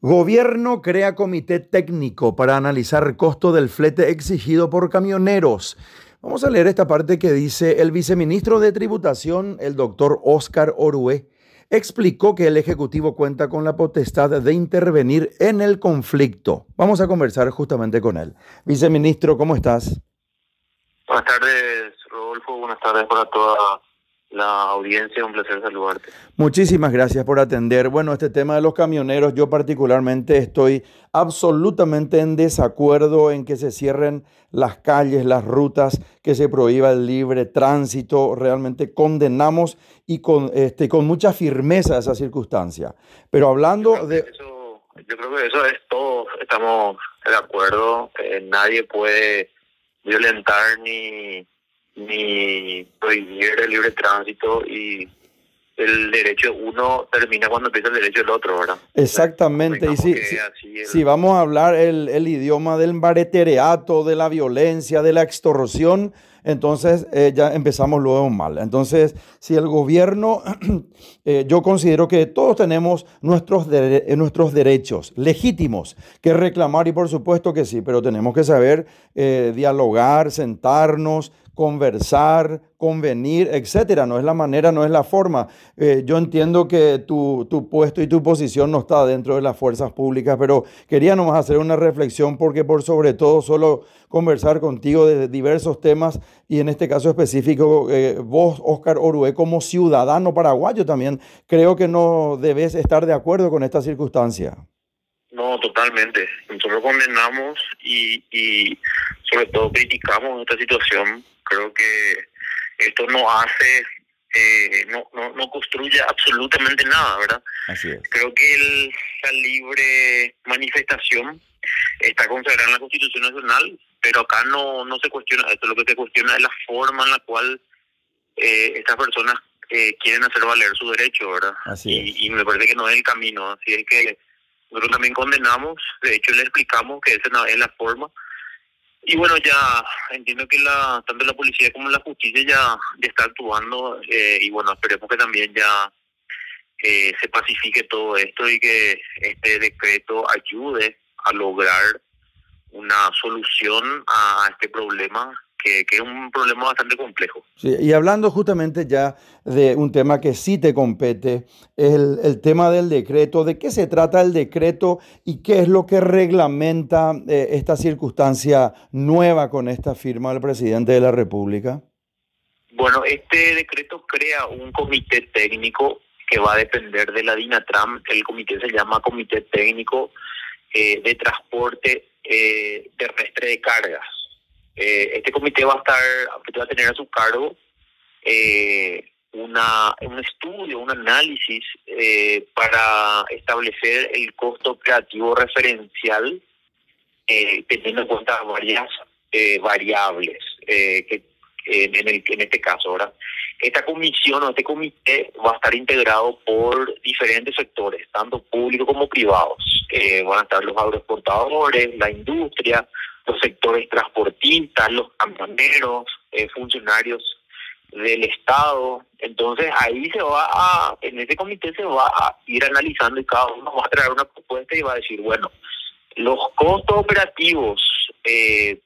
Gobierno crea comité técnico para analizar costo del flete exigido por camioneros. Vamos a leer esta parte que dice el viceministro de Tributación, el doctor Oscar Orue, explicó que el Ejecutivo cuenta con la potestad de intervenir en el conflicto. Vamos a conversar justamente con él. Viceministro, ¿cómo estás? Buenas tardes, Rodolfo. Buenas tardes para toda la audiencia, un placer saludarte. Muchísimas gracias por atender. Bueno, este tema de los camioneros, yo particularmente estoy absolutamente en desacuerdo en que se cierren las calles, las rutas, que se prohíba el libre tránsito. Realmente condenamos y con, este, con mucha firmeza esa circunstancia. Pero hablando de... yo creo que eso es todo, estamos de acuerdo, nadie puede violentar ni ni prohibir el libre tránsito y el derecho uno termina cuando empieza el derecho del otro, ¿verdad? Exactamente. y si, si, vamos a hablar el, el, idioma del baretereato, de la violencia, de la extorsión, entonces eh, ya empezamos luego mal. Entonces, si el gobierno, eh, yo considero que todos tenemos nuestros, eh, nuestros derechos legítimos que reclamar y por supuesto que sí, pero tenemos que saber dialogar, sentarnos, conversar, convenir, etcétera. No es la manera, no es la forma. Eh, yo entiendo que tu, tu, puesto y tu posición no está dentro de las fuerzas públicas, pero quería nomás hacer una reflexión porque por sobre todo solo conversar contigo de diversos temas y en este caso específico, eh, vos, Oscar Orue, como ciudadano paraguayo también, creo que no debes estar de acuerdo con esta circunstancia. No, totalmente. Nosotros condenamos y, y sobre todo criticamos esta situación creo que esto no hace, eh, no, no, no, construye absolutamente nada, ¿verdad? Así es. Creo que el, la libre manifestación está consagrada en la Constitución Nacional, pero acá no, no se cuestiona esto, lo que se cuestiona es la forma en la cual eh, estas personas eh, quieren hacer valer su derecho, ¿verdad? Así y, y me parece que no es el camino, así es que nosotros también condenamos, de hecho le explicamos que esa es la forma, y bueno, ya entiendo que la tanto la policía como la justicia ya, ya está actuando eh, y bueno, esperemos que también ya eh, se pacifique todo esto y que este decreto ayude a lograr una solución a este problema que, es un problema bastante complejo. Sí, y hablando justamente ya de un tema que sí te compete, el, el tema del decreto, ¿de qué se trata el decreto y qué es lo que reglamenta eh, esta circunstancia nueva con esta firma del presidente de la República? Bueno, este decreto crea un comité técnico que va a depender de la DINATRAM. El comité se llama Comité Técnico eh, de Transporte eh, Terrestre de Cargas. Eh, este comité va a estar, va a tener a su cargo eh, una, un estudio, un análisis eh, para establecer el costo operativo referencial teniendo en cuenta varias variables que en, el, en este caso, ahora Esta comisión o este comité va a estar integrado por diferentes sectores, tanto públicos como privados. van a estar los agroexportadores, la industria, los sectores transportistas, los camioneros, eh, funcionarios del Estado. Entonces ahí se va a, en ese comité se va a ir analizando y cada uno va a traer una propuesta y va a decir, bueno, los costos operativos eh,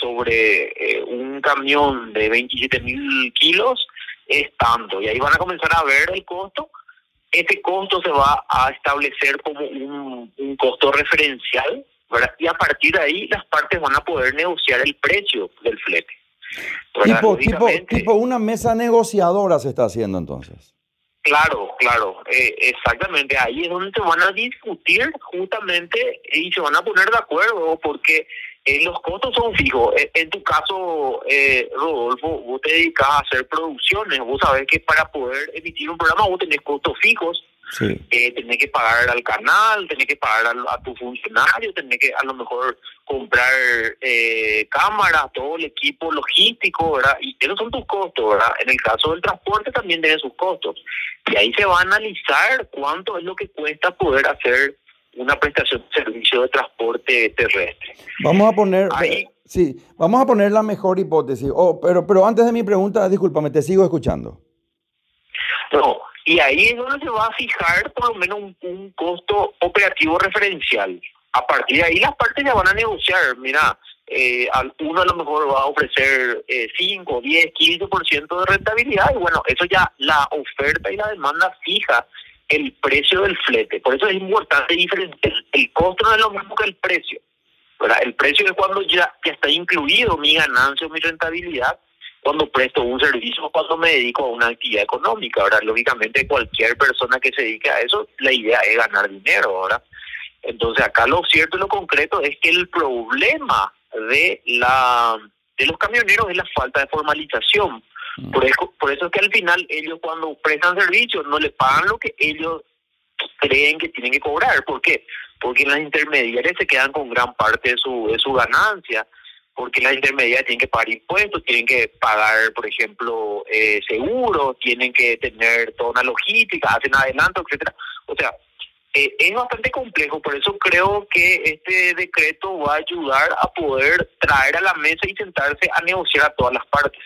sobre eh, un camión de 27 mil kilos es tanto. Y ahí van a comenzar a ver el costo. Este costo se va a establecer como un, un costo referencial y a partir de ahí las partes van a poder negociar el precio del flete. Tipo, tipo, tipo una mesa negociadora se está haciendo entonces. Claro, claro, eh, exactamente. Ahí es donde se van a discutir justamente y se van a poner de acuerdo porque eh, los costos son fijos. Eh, en tu caso, eh, Rodolfo, vos te dedicas a hacer producciones. Vos sabés que para poder emitir un programa vos tenés costos fijos Sí. Eh, tenés que pagar al canal, tenés que pagar a, tu funcionario, tenés que a lo mejor comprar eh, cámaras, todo el equipo logístico, ¿verdad? Y esos son tus costos, ¿verdad? En el caso del transporte también tiene sus costos. Y ahí se va a analizar cuánto es lo que cuesta poder hacer una prestación de servicio de transporte terrestre. Vamos a poner... Sí, vamos a poner la mejor hipótesis. Oh, pero, pero antes de mi pregunta, discúlpame, te sigo escuchando. No, Y ahí es donde se va a fijar por lo menos un, costo operativo referencial. A partir de ahí las partes ya van a negociar. Mira, eh, uno a lo mejor va a ofrecer eh, 5, 10, 15% de rentabilidad y bueno, eso ya la oferta y la demanda fija el precio del flete. Por eso es importante diferenciar. El, costo no es lo mismo que el precio. El precio es cuando ya, ya está incluido mi ganancia o mi rentabilidad cuando presto un servicio o cuando me dedico a una actividad económica. Ahora, lógicamente, cualquier persona que se dedique a eso, la idea es ganar dinero. ahora Entonces, acá lo cierto y lo concreto es que el problema de la de los camioneros es la falta de formalización. Mm. Por eso, por eso es que al final ellos cuando prestan servicios no le pagan lo que ellos creen que tienen que cobrar. ¿Por qué? Porque las intermediarias se quedan con gran parte de su, de su ganancia, porque las intermediarias tienen que pagar impuestos, tienen que pagar, por ejemplo, eh, seguros, tienen que tener toda una logística, hacen adelanto, etcétera. O sea, eh, es bastante complejo, por eso creo que este decreto va a ayudar a poder traer a la mesa y sentarse a negociar a todas las partes.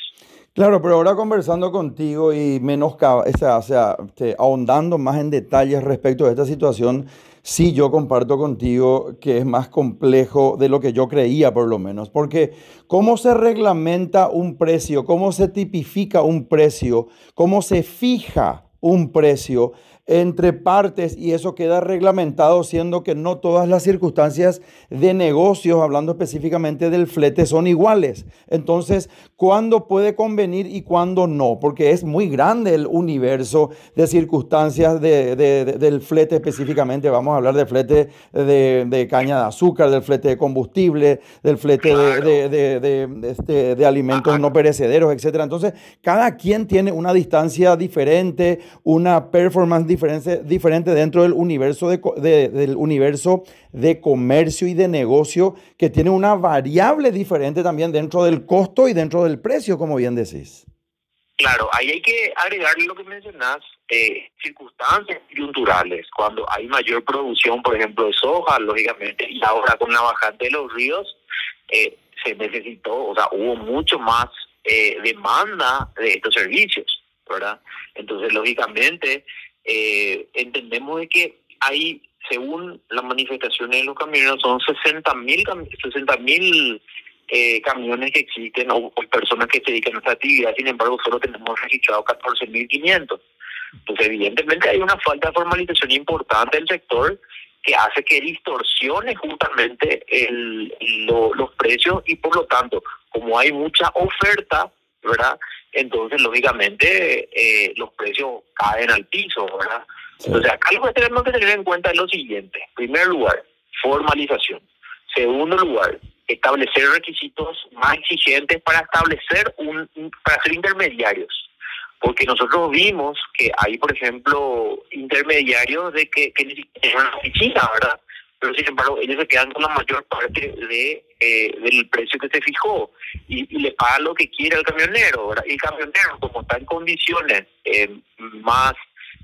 Claro, pero ahora conversando contigo y menos, o sea, o sea ahondando más en detalles respecto a esta situación, sí yo comparto contigo que es más complejo de lo que yo creía por lo menos, porque cómo se reglamenta un precio, cómo se tipifica un precio, cómo se fija un precio, entre partes y eso queda reglamentado siendo que no todas las circunstancias de negocios, hablando específicamente del flete, son iguales. Entonces, ¿cuándo puede convenir y cuándo no? Porque es muy grande el universo de circunstancias del flete específicamente. Vamos a hablar del flete de, caña de azúcar, del flete de combustible, del flete de, este, alimentos no perecederos, etc. Entonces, cada quien tiene una distancia diferente, una performance diferente diferente dentro del universo de, del universo de comercio y de negocio que tiene una variable diferente también dentro del costo y dentro del precio, como bien decís. Claro, ahí hay que agregarle lo que mencionás, eh, circunstancias culturales, cuando hay mayor producción, por ejemplo, de soja, lógicamente, y ahora con la bajante de los ríos, eh, se necesitó, o sea, hubo mucho más eh, demanda de estos servicios, ¿verdad? Entonces, lógicamente, eh, entendemos de que hay, según las manifestaciones de los camioneros, son 60 mil 60 mil eh, camiones que existen o, personas que se dedican a esta actividad, sin embargo solo tenemos registrado 14.500. Entonces evidentemente hay una falta de formalización importante del sector que hace que distorsione justamente el, los precios y por lo tanto, como hay mucha oferta, ¿verdad? Entonces lógicamente eh, los precios caen al piso, ¿verdad? Entonces acá lo que tenemos que tener en cuenta es lo siguiente. En primer lugar, formalización. Segundo lugar, establecer requisitos más exigentes para establecer un, para ser intermediarios. Porque nosotros vimos que hay, por ejemplo, intermediarios de que, que ni siquiera una oficina, ¿verdad? Pero sin embargo ellos se quedan con la mayor parte de eh, del precio que se fijó y, le pagan lo que quiere el camionero. ¿verdad? Y el camionero, como está en condiciones eh, más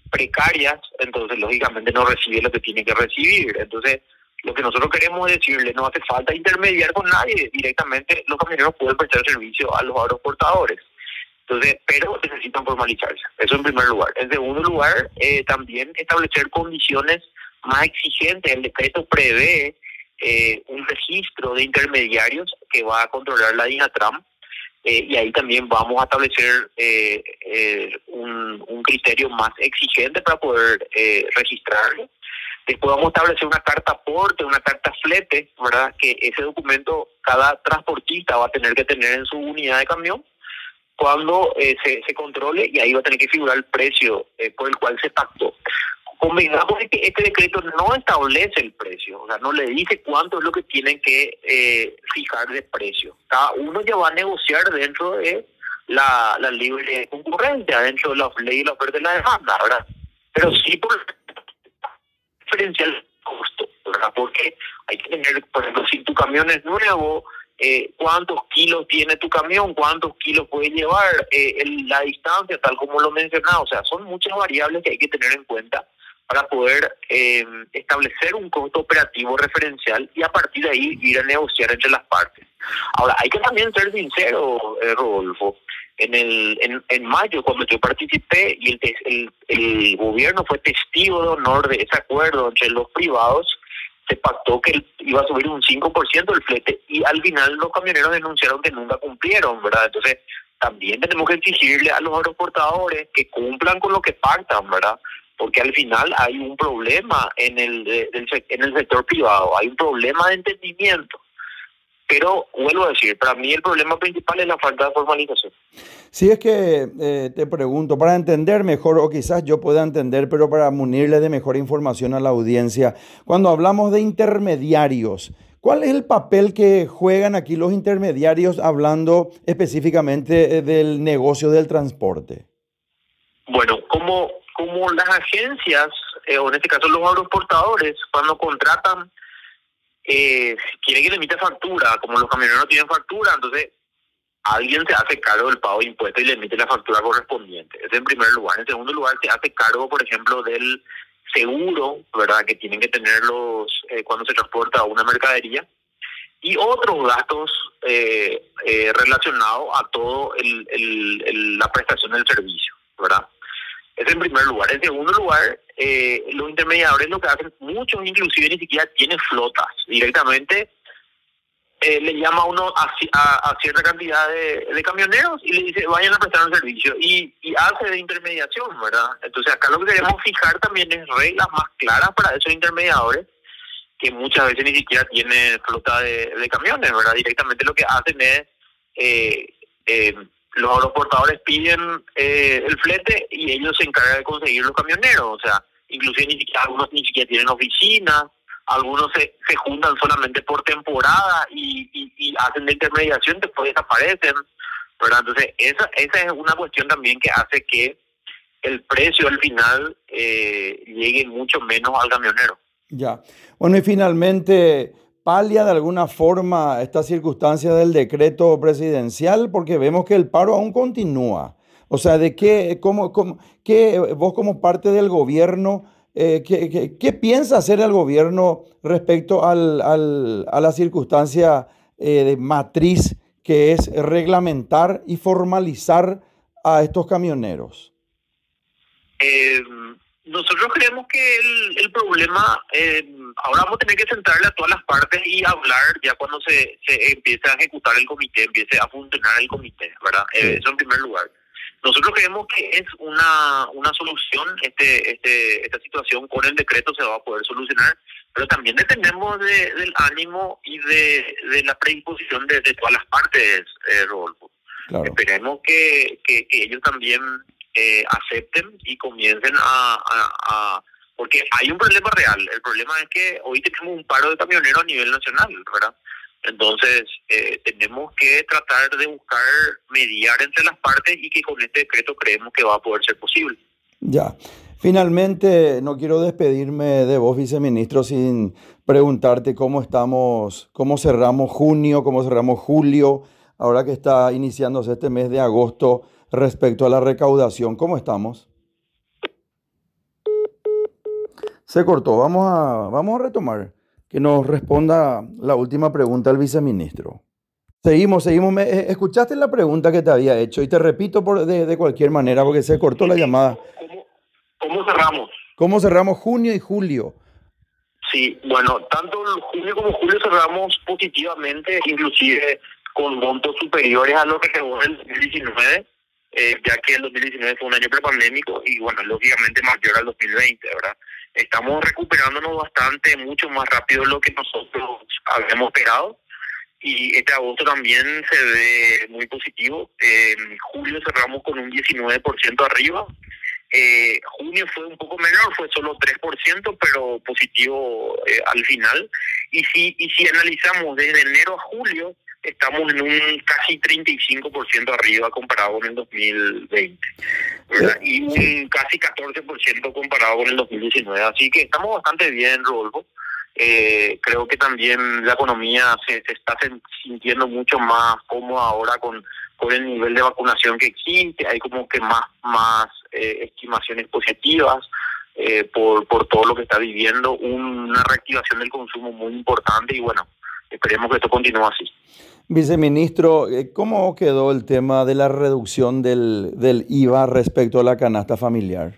precarias, entonces lógicamente no recibe lo que tiene que recibir. Entonces, lo que nosotros queremos decirle, no hace falta intermediar con nadie, directamente los camioneros pueden prestar servicio a los aeroportadores. Entonces, pero necesitan formalizarse. Eso en primer lugar. En segundo lugar, eh, también establecer condiciones más exigente. El decreto prevé eh, un registro de intermediarios que va a controlar la DINATRAM eh, y ahí también vamos a establecer eh, un, criterio más exigente para poder registrarlo. Después vamos a establecer una carta aporte, una carta flete, ¿verdad? Que ese documento cada transportista va a tener que tener en su unidad de camión cuando se, se controle y ahí va a tener que figurar el precio por el cual se pactó convengamos que este decreto no establece el precio, o sea, no le dice cuánto es lo que tienen que eh, fijar de precio. Uno ya va a negociar dentro de la, libre concurrencia, dentro de la ley de la oferta y la demanda, ¿verdad? Pero sí por diferencial costo, ¿verdad? Porque hay que tener, por ejemplo, si tu camión es nuevo, eh, cuántos kilos tiene tu camión, cuántos kilos puede llevar, eh, la distancia, tal como lo mencionaba. O sea, son muchas variables que hay que tener en cuenta para poder eh, establecer un costo operativo referencial y a partir de ahí ir a negociar entre las partes. Ahora, hay que también ser sincero, eh, Rodolfo. en el en, en mayo cuando yo participé y el, el, el gobierno fue testigo de honor de ese acuerdo entre los privados se pactó que iba a subir un 5% el flete y al final los camioneros denunciaron que nunca cumplieron, ¿verdad? Entonces, también tenemos que exigirle a los aeroportadores que cumplan con lo que pactan, ¿verdad? Porque al final hay un problema en el, en el sector privado, hay un problema de entendimiento. Pero vuelvo a decir, para mí el problema principal es la falta de formalización. Si es que eh, te pregunto, para entender mejor, o quizás yo pueda entender, pero para munirle de mejor información a la audiencia, cuando hablamos de intermediarios, ¿cuál es el papel que juegan aquí los intermediarios hablando específicamente eh, del negocio del transporte? Bueno, como, como las agencias, eh, o en este caso los aeroportadores, cuando contratan eh, quiere que le emita factura, como los camioneros no tienen factura, entonces alguien se hace cargo del pago de impuestos y le emite la factura correspondiente. Ese en primer lugar. En segundo lugar, se hace cargo, por ejemplo, del seguro, ¿verdad?, que tienen que tener los eh, cuando se transporta una mercadería y otros gastos eh, eh, relacionados a todo el, el, la prestación del servicio, ¿verdad? Es en primer lugar. En segundo lugar, eh, los intermediadores lo que hacen, muchos inclusive ni siquiera tienen flotas. Directamente eh, le llama a uno a, cierta cantidad de, camioneros y le dice vayan a prestar un servicio y, hace de intermediación, ¿verdad? Entonces acá lo que queremos fijar también es reglas más claras para esos intermediadores que muchas veces ni siquiera tienen flota de, camiones, ¿verdad? Directamente lo que hacen es... Eh, eh, los aeroportadores piden eh, el flete y ellos se encargan de conseguir los camioneros. O sea, inclusive ni algunos ni siquiera tienen oficina, algunos se, se juntan solamente por temporada y, y, hacen la intermediación, después desaparecen. ¿verdad? Entonces, esa, esa es una cuestión también que hace que el precio al final eh, llegue mucho menos al camionero. Ya. Bueno, y finalmente, palia de alguna forma esta circunstancia del decreto presidencial? Porque vemos que el paro aún continúa. O sea, ¿de qué, cómo, cómo qué, vos como parte del gobierno, eh, ¿qué, piensa hacer el gobierno respecto al, al, a la circunstancia eh, de matriz que es reglamentar y formalizar a estos camioneros? Eh, nosotros creemos que el, el problema, eh, ahora vamos a tener que sentarle a todas las partes y hablar ya cuando se, se empiece a ejecutar el comité, empiece a funcionar el comité, ¿verdad? Eh, eso en primer lugar. Nosotros creemos que es una, una solución, este, este, esta situación con el decreto se va a poder solucionar, pero también dependemos de, del ánimo y de, de la predisposición de, de todas las partes, eh, Rodolfo. Esperemos que, que, que ellos también eh, acepten y comiencen a, Porque hay un problema real. El problema es que hoy tenemos un paro de camioneros a nivel nacional, ¿verdad? Entonces, eh, tenemos que tratar de buscar mediar entre las partes y que con este decreto creemos que va a poder ser posible. Ya. Finalmente, no quiero despedirme de vos, viceministro, sin preguntarte cómo estamos, cómo cerramos junio, cómo cerramos julio, ahora que está iniciándose este mes de agosto respecto a la recaudación. ¿Cómo estamos? Se cortó. Vamos a, vamos a retomar. Que nos responda la última pregunta el viceministro. Seguimos, seguimos. Eh, escuchaste la pregunta que te había hecho y te repito por, de, cualquier manera porque se cortó la llamada. ¿Cómo, cerramos? ¿Cómo cerramos junio y julio? Sí, bueno, tanto junio como julio cerramos positivamente, inclusive con montos superiores a lo que quedó en el 2019 eh, ya que el 2019 fue un año prepandémico y bueno, lógicamente mayor al 2020, ¿verdad? Estamos recuperándonos bastante, mucho más rápido de lo que nosotros habíamos esperado y este agosto también se ve muy positivo. En julio cerramos con un 19% arriba. Eh, junio fue un poco menor, fue solo 3%, pero positivo eh, al final. Y si, y si analizamos desde enero a julio, estamos en un casi 35% arriba comparado con el 2020 y un casi 14% comparado con el 2019. Así que estamos bastante bien, Rodolfo. Eh, creo que también la economía se, se está sintiendo mucho más cómoda ahora con, con el nivel de vacunación que existe. Hay como que más, más eh, estimaciones positivas. Eh, por, por todo lo que está viviendo, una reactivación del consumo muy importante y bueno, esperemos que esto continúe así. Viceministro, eh, ¿cómo quedó el tema de la reducción del, del IVA respecto a la canasta familiar?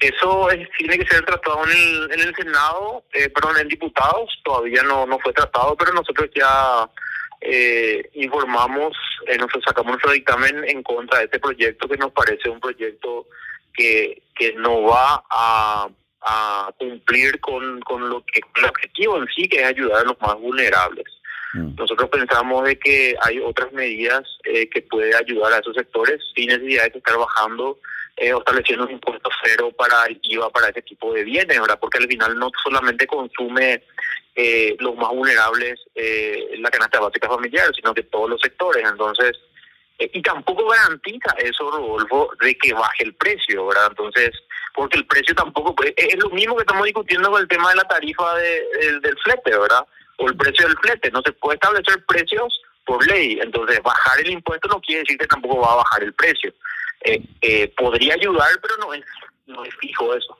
Eso tiene que ser tratado en el, en el Senado, eh, perdón, en diputados, todavía no, no fue tratado, pero nosotros ya eh, informamos, eh, nosotros sacamos nuestro dictamen en contra de este proyecto que nos parece un proyecto que, que no va a, a cumplir con, con lo que el objetivo en sí, que es ayudar a los más vulnerables. Mm. Nosotros pensamos de que hay otras medidas eh, que puede ayudar a esos sectores sin necesidad de estar bajando eh, o estableciendo un impuesto cero para el IVA para ese tipo de bienes, ¿verdad? Porque al final no solamente consume eh, los más vulnerables eh, la canasta básica familiar, sino que todos los sectores. Entonces, eh, y tampoco garantiza eso, Rodolfo, de que baje el precio, ¿verdad? Entonces, porque el precio tampoco, es lo mismo que estamos discutiendo con el tema de la tarifa de, del flete, ¿verdad? O el precio del flete, no se puede establecer precios por ley, entonces bajar el impuesto no quiere decir que tampoco va a bajar el precio. Eh, eh, podría ayudar, pero no es, no es fijo eso.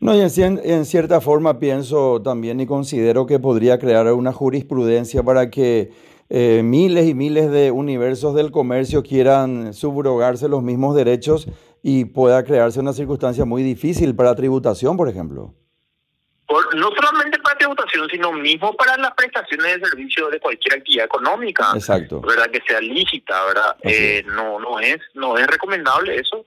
No, y en, en, cierta forma pienso también y considero que podría crear una jurisprudencia para que eh, miles y miles de universos del comercio quieran subrogarse los mismos derechos y pueda crearse una circunstancia muy difícil para tributación, por ejemplo. no solamente para tributación, sino mismo para las prestaciones de servicio de cualquier actividad económica. Exacto. ¿Verdad? Que sea lícita, ¿verdad? Eh, no, no es, no es recomendable eso.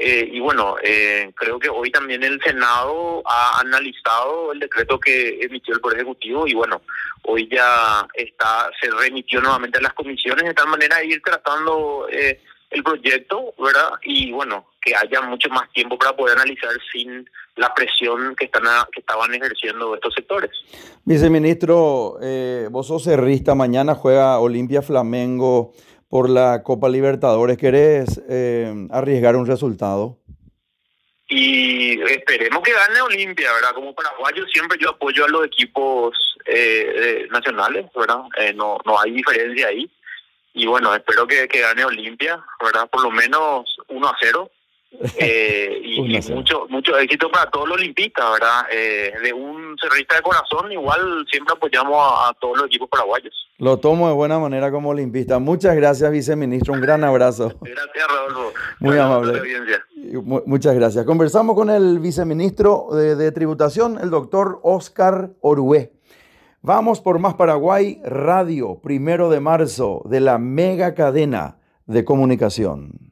Eh, y bueno, eh, creo que hoy también el Senado ha analizado el decreto que emitió el Poder Ejecutivo y bueno, hoy ya está se remitió nuevamente a las comisiones de tal manera de ir tratando eh, el proyecto, ¿verdad? Y bueno, que haya mucho más tiempo para poder analizar sin la presión que están que estaban ejerciendo estos sectores. Viceministro, eh, vos sos cerrista, mañana juega Olimpia Flamengo por la Copa Libertadores. ¿Querés eh, arriesgar un resultado? Y esperemos que gane Olimpia, ¿verdad? Como paraguayo siempre yo apoyo a los equipos eh, nacionales, ¿verdad? Eh, no, no hay diferencia ahí. Y bueno, espero que, que gane Olimpia, ¿verdad? Por lo menos 1 a 0. Eh, y, mucho mucho éxito para todos los olimpistas, ¿verdad? Eh, de un cerrista de corazón, igual siempre apoyamos a, todos los equipos paraguayos. Lo tomo de buena manera como olimpista. Muchas gracias, viceministro. Un gran abrazo. Gracias, Rodolfo. Muy amable. Muchas gracias. Conversamos con el viceministro de, de Tributación, el doctor Oscar Orué. Vamos por Más Paraguay Radio, primero de marzo, de la mega cadena de comunicación.